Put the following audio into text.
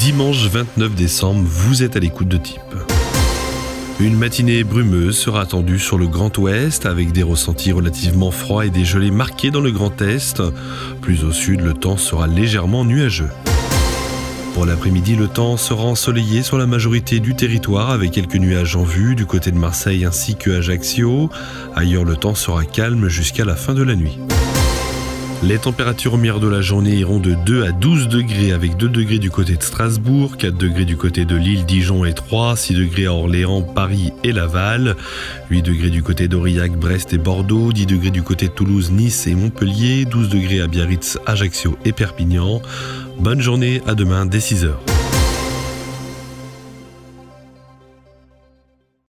Dimanche 29 décembre, vous êtes à l'écoute de Type. Une matinée brumeuse sera attendue sur le Grand Ouest avec des ressentis relativement froids et des gelées marquées dans le Grand Est. Plus au sud, le temps sera légèrement nuageux. Pour l'après-midi, le temps sera ensoleillé sur la majorité du territoire avec quelques nuages en vue du côté de Marseille ainsi que Ajaccio. Ailleurs, le temps sera calme jusqu'à la fin de la nuit. Les températures au de la journée iront de 2 à 12 degrés avec 2 degrés du côté de Strasbourg, 4 degrés du côté de Lille, Dijon et 3, 6 degrés à Orléans, Paris et Laval, 8 degrés du côté d'Aurillac, Brest et Bordeaux, 10 degrés du côté de Toulouse, Nice et Montpellier, 12 degrés à Biarritz, Ajaccio et Perpignan. Bonne journée, à demain dès 6h.